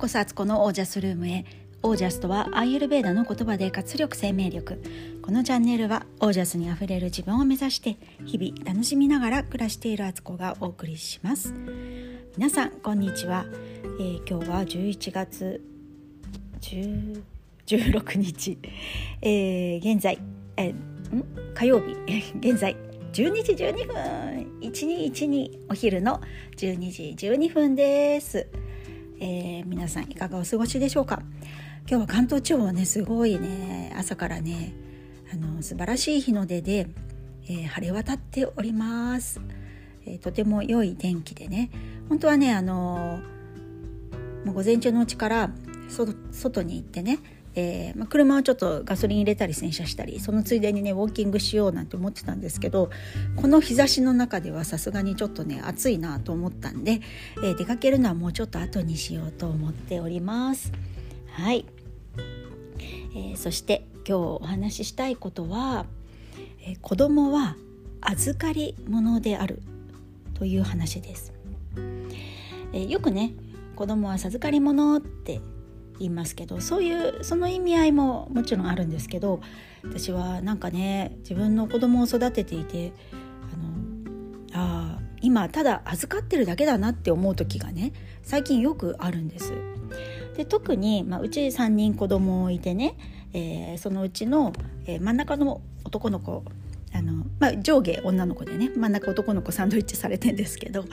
こそアツコのオージャスルームへ。オージャスとはアイユルベーダの言葉で活力生命力。このチャンネルはオージャスにあふれる自分を目指して日々楽しみながら暮らしているアツコがお送りします。皆さんこんにちは、えー、今日は11月10 16日、えー、現在、えー、ん？火曜日。現在12時12分。1212お昼の12時12分です、えー、皆さんいかがお過ごしでしょうか？今日は関東地方はねすごいね朝からねあの素晴らしい日の出で、えー、晴れ渡っております、えー、とても良い天気でね。本当はねあのもう午前中のうちから外に行ってねえー、まあ、車はちょっとガソリン入れたり洗車したりそのついでにねウォーキングしようなんて思ってたんですけどこの日差しの中ではさすがにちょっとね暑いなと思ったんで、えー、出かけるのはもうちょっと後にしようと思っております。はい、えー、そして今日お話ししたいことは、えー、子供は預かり物であるという話です。えー、よくね子供は授かり物って言いますけどそういうその意味合いももちろんあるんですけど私はなんかね自分の子供を育てていてあのあ今ただ預かってるだけだなって思う時がね最近よくあるんです。で特に、まあ、うち3人子供いてね、えー、そのうちの、えー、真ん中の男の子あの、まあ、上下女の子でね真ん中男の子サンドイッチされてんですけど、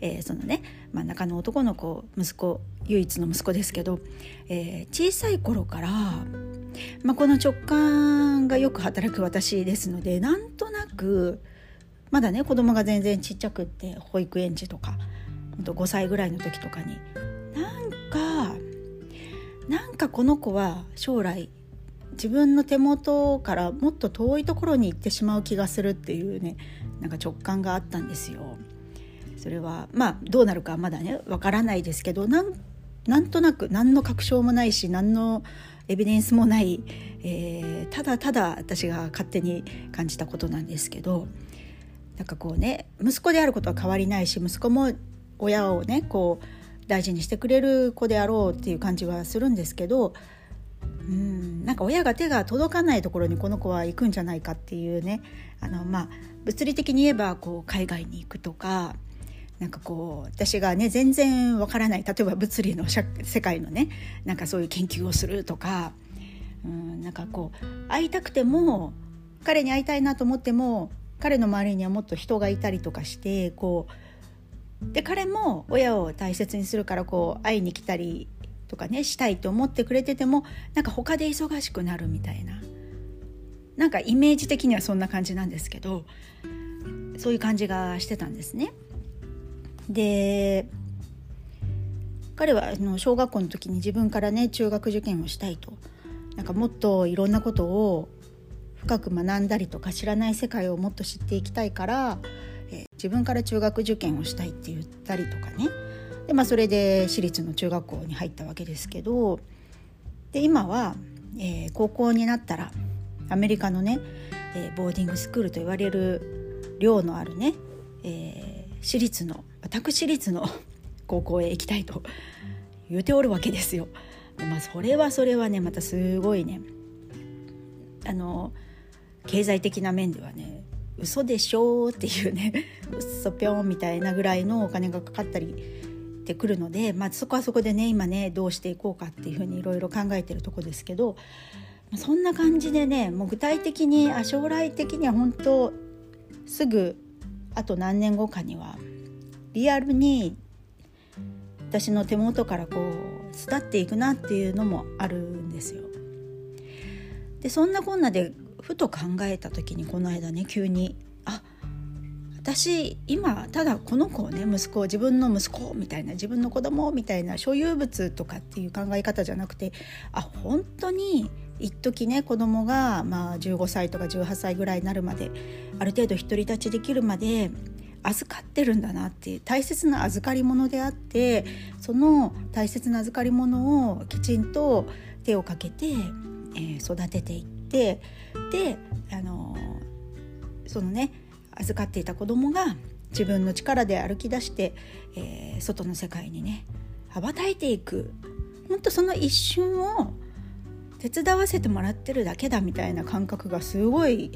えー、そのね真ん中の男の子息子唯一の息子ですけど、えー、小さい頃から、まあ、この直感がよく働く私ですのでなんとなくまだね子供が全然ちっちゃくって保育園児とか5歳ぐらいの時とかになんかなんかこの子は将来自分の手元からもっと遠いところに行ってしまう気がするっていうねなんか直感があったんですよ。それはまあどうなるかまだねわからないですけどなんとなく何の確証もないし何のエビデンスもない、えー、ただただ私が勝手に感じたことなんですけどなんかこうね息子であることは変わりないし息子も親をねこう大事にしてくれる子であろうっていう感じはするんですけどうん。なんか親が手が届かないところにこの子は行くんじゃないかっていうね。あの、まあ、物理的に言えばこう海外に行くとかなんかこう私がね全然わからない例えば物理の世界のねなんかそういう研究をするとかうんなんかこう会いたくても彼に会いたいなと思っても彼の周りにはもっと人がいたりとかしてこうで彼も親を大切にするからこう会いに来たりとかねしたいと思ってくれててもなんか他で忙しくなるみたいな。なんかイメージ的にはそんな感じなんですけどそういう感じがしてたんですね。で彼はあの小学校の時に自分からね中学受験をしたいと。なんかもっといろんなことを深く学んだりとか知らない世界をもっと知っていきたいから、え自分から中学受験をしたいって言ったりとかね。で、まあ、それで私立の中学校に入ったわけですけどで今は、えー、高校になったらアメリカのね、えー、ボーディングスクールと言われる寮のあるね、えー、私立の私立の 高校へ行きたいと言うておるわけですよ。まあ、それはそれはねまたすごいねあの経済的な面ではね嘘でしょっていうね嘘ぴょんみたいなぐらいのお金がかかったりってくるので、まあ、そこはそこでね今ねどうしていこうかっていうふうにいろいろ考えてるとこですけどそんな感じでねもう具体的にあ将来的には本当すぐあと何年後かにはリアルに私の手元からこう巣っていくなっていうのもあるんですよ。でそんなこんなでふと考えた時にこの間ね急に私今ただこの子をね息子を自分の息子みたいな自分の子供みたいな所有物とかっていう考え方じゃなくてあ本当に一時ね子供がまあ15歳とか18歳ぐらいになるまである程度独り立ちできるまで預かってるんだなっていう大切な預かり物であってその大切な預かり物をきちんと手をかけて、えー、育てていってであのそのね預かっていた子供が自分の力で歩き出して、えー、外の世界にね羽ばたいていく、本当その一瞬を手伝わせてもらってるだけだみたいな感覚がすごい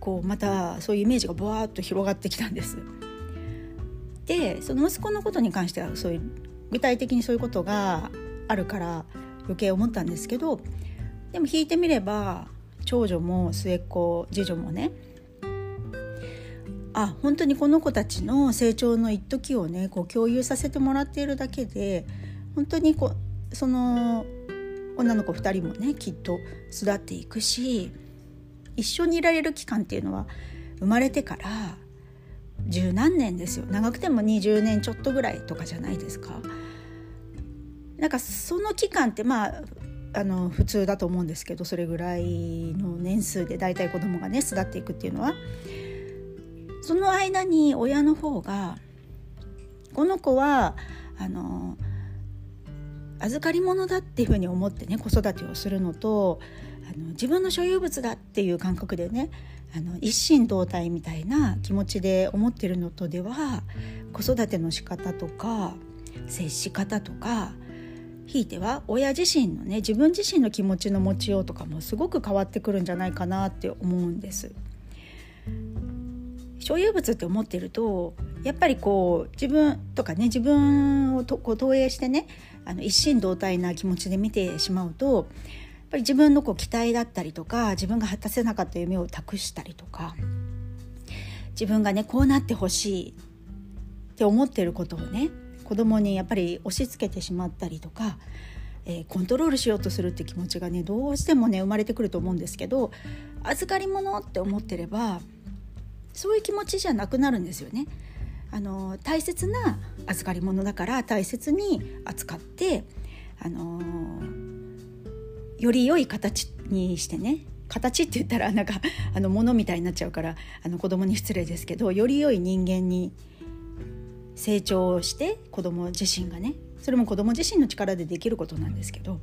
こうまたそういうイメージがブワーッと広がってきたんです。でその息子のことに関してはそういう具体的にそういうことがあるから余計思ったんですけどでも引いてみれば長女も末っ子次女もねあ本当にこの子たちの成長の一時をねこう共有させてもらっているだけで本当にこその女の子2人もねきっと育っていくし一緒にいられる期間っていうのは生まれてから十何年ですよ長くても20年ちょっとぐらいとかじゃないですか。なんかその期間ってまああの普通だと思うんですけどそれぐらいの年数で大体子供がね巣立っていくっていうのはその間に親の方がこの子はあの預かり物だっていうふうに思ってね子育てをするのとあの自分の所有物だっていう感覚でねあの一心同体みたいな気持ちで思ってるのとでは子育ての仕方とか接し方とかひいては親自身のね自分自身の気持ちの持ちようとかもすごく変わってくるんじゃないかなって思うんです。所有物って思ってるとやっぱりこう自分とかね自分をとこう投影してねあの一心同体な気持ちで見てしまうとやっぱり自分のこう期待だったりとか自分が果たせなかった夢を託したりとか自分がねこうなってほしいって思ってることをね子供にやっぱり押し付けてしまったりとか、えー、コントロールしようとするって気持ちがねどうしてもね生まれてくると思うんですけど預かり物って思ってればそういう気持ちじゃなくなるんですよね。あの大切な預かり物だから大切に扱ってあのより良い形にしてね形って言ったらなんかあの物みたいになっちゃうからあの子供に失礼ですけどより良い人間に成長して子供自身がねそれも子供自身の力でできることなんですけど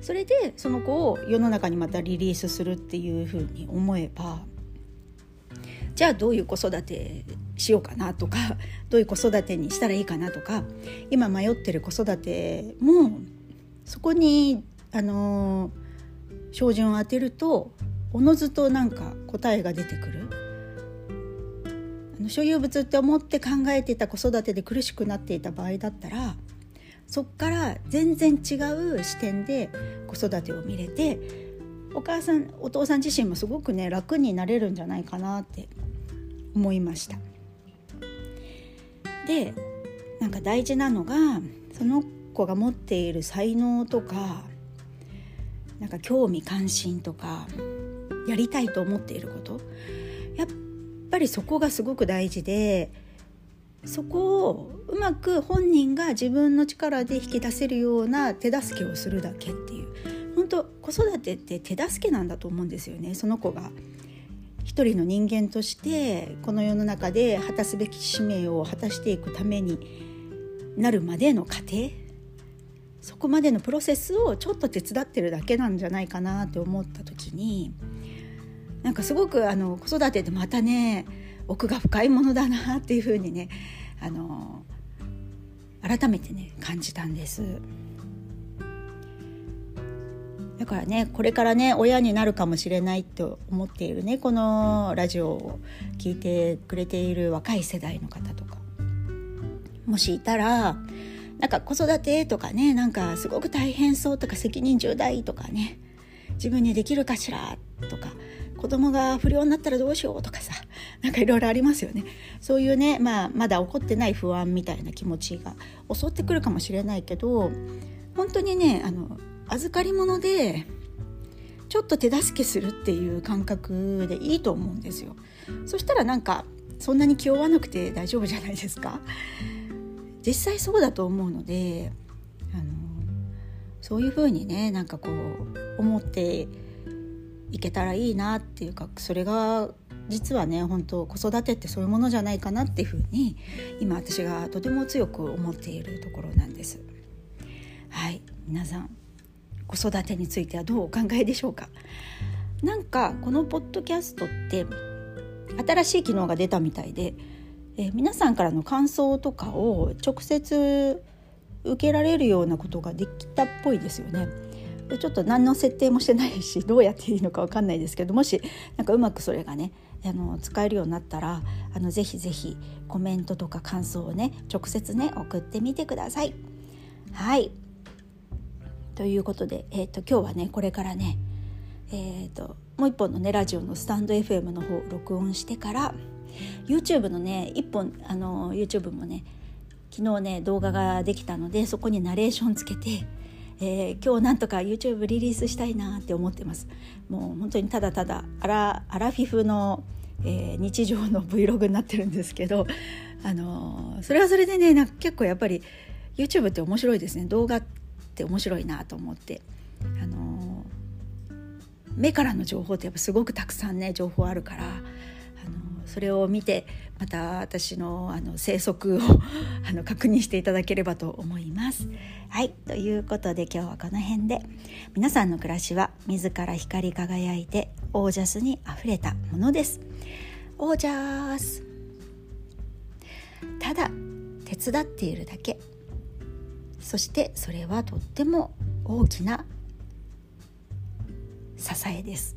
それでその子を世の中にまたリリースするっていうふうに思えばじゃあどういう子育てしようかなとか どういう子育てにしたらいいかなとか今迷ってる子育てもそこにあの照準を当てるとおのずとなんか答えが出てくる。所有物って思って考えてた子育てで苦しくなっていた場合だったらそっから全然違う視点で子育てを見れてお母さんお父さん自身もすごくね楽になれるんじゃないかなって思いました。でなんか大事なのがその子が持っている才能とかなんか興味関心とかやりたいと思っていること。やっぱりそこがすごく大事でそこをうまく本人が自分の力で引き出せるような手助けをするだけって本当子育てって手助けなんだと思うんですよね。その子が。一人の人間としてこの世の中で果たすべき使命を果たしていくためになるまでの過程。そこまでのプロセスをちょっと手伝ってるだけなんじゃないかなって思った時になんかすごくあの子育てってまたね奥が深いものだなっていうふうにねあの改めてね感じたんです。だからねこれからね親になるかもしれないと思っているねこのラジオを聞いてくれている若い世代の方とか。もしいたらなんか子育てとかねなんかすごく大変そうとか責任重大とかね自分にできるかしらとか子供が不良になったらどうしようとかさなんかいろいろありますよね。そういうね、まあ、まだ起こってない不安みたいな気持ちが襲ってくるかもしれないけど本当にねあの預かり物でちょっと手助けするっていう感覚でいいと思うんですよ。そしたらなんかそんなに気負わなくて大丈夫じゃないですか。実際そうだと思うのであのそういうふうにねなんかこう思っていけたらいいなっていうかそれが実はね本当子育てってそういうものじゃないかなっていうふうに今私がとても強く思っているところなんです。はい皆さん。子育てについてはどうお考えでしょうか？なんかこのポッドキャストって新しい機能が出たみたいで、えー、皆さんからの感想とかを直接受けられるようなことができたっぽいですよね。ちょっと何の設定もしてないし どうやっていいのか分かんないですけどもしなんかうまくそれがねあの使えるようになったらあのぜひぜひコメントとか感想をね直接ね送ってみてください。はいということで、えーと、今日はねこれからね、えーと、もう一本のねラジオのスタンド FM の方録音してから YouTube のね一本あの YouTube もね昨日ね動画ができたのでそこにナレーションつけて、えー、今日なんとか YouTube リリースしたいなって思ってます。もう本当にただただアラアラフィフの、えー、日常の Vlog になってるんですけどあのー、それはそれでねなんか結構やっぱり YouTube って面白いですね。動画って面白いなと思ってあの目からの情報ってやっぱすごくたくさんね情報あるからあのそれを見てまた私のあの生息を あの確認していただければと思います。はいということで今日はこの辺で皆さんの暮らしは自ら光り輝いてオージャスにあふれたものです。オージャスただ手伝っているだけそしてそれはとっても大きな支えです。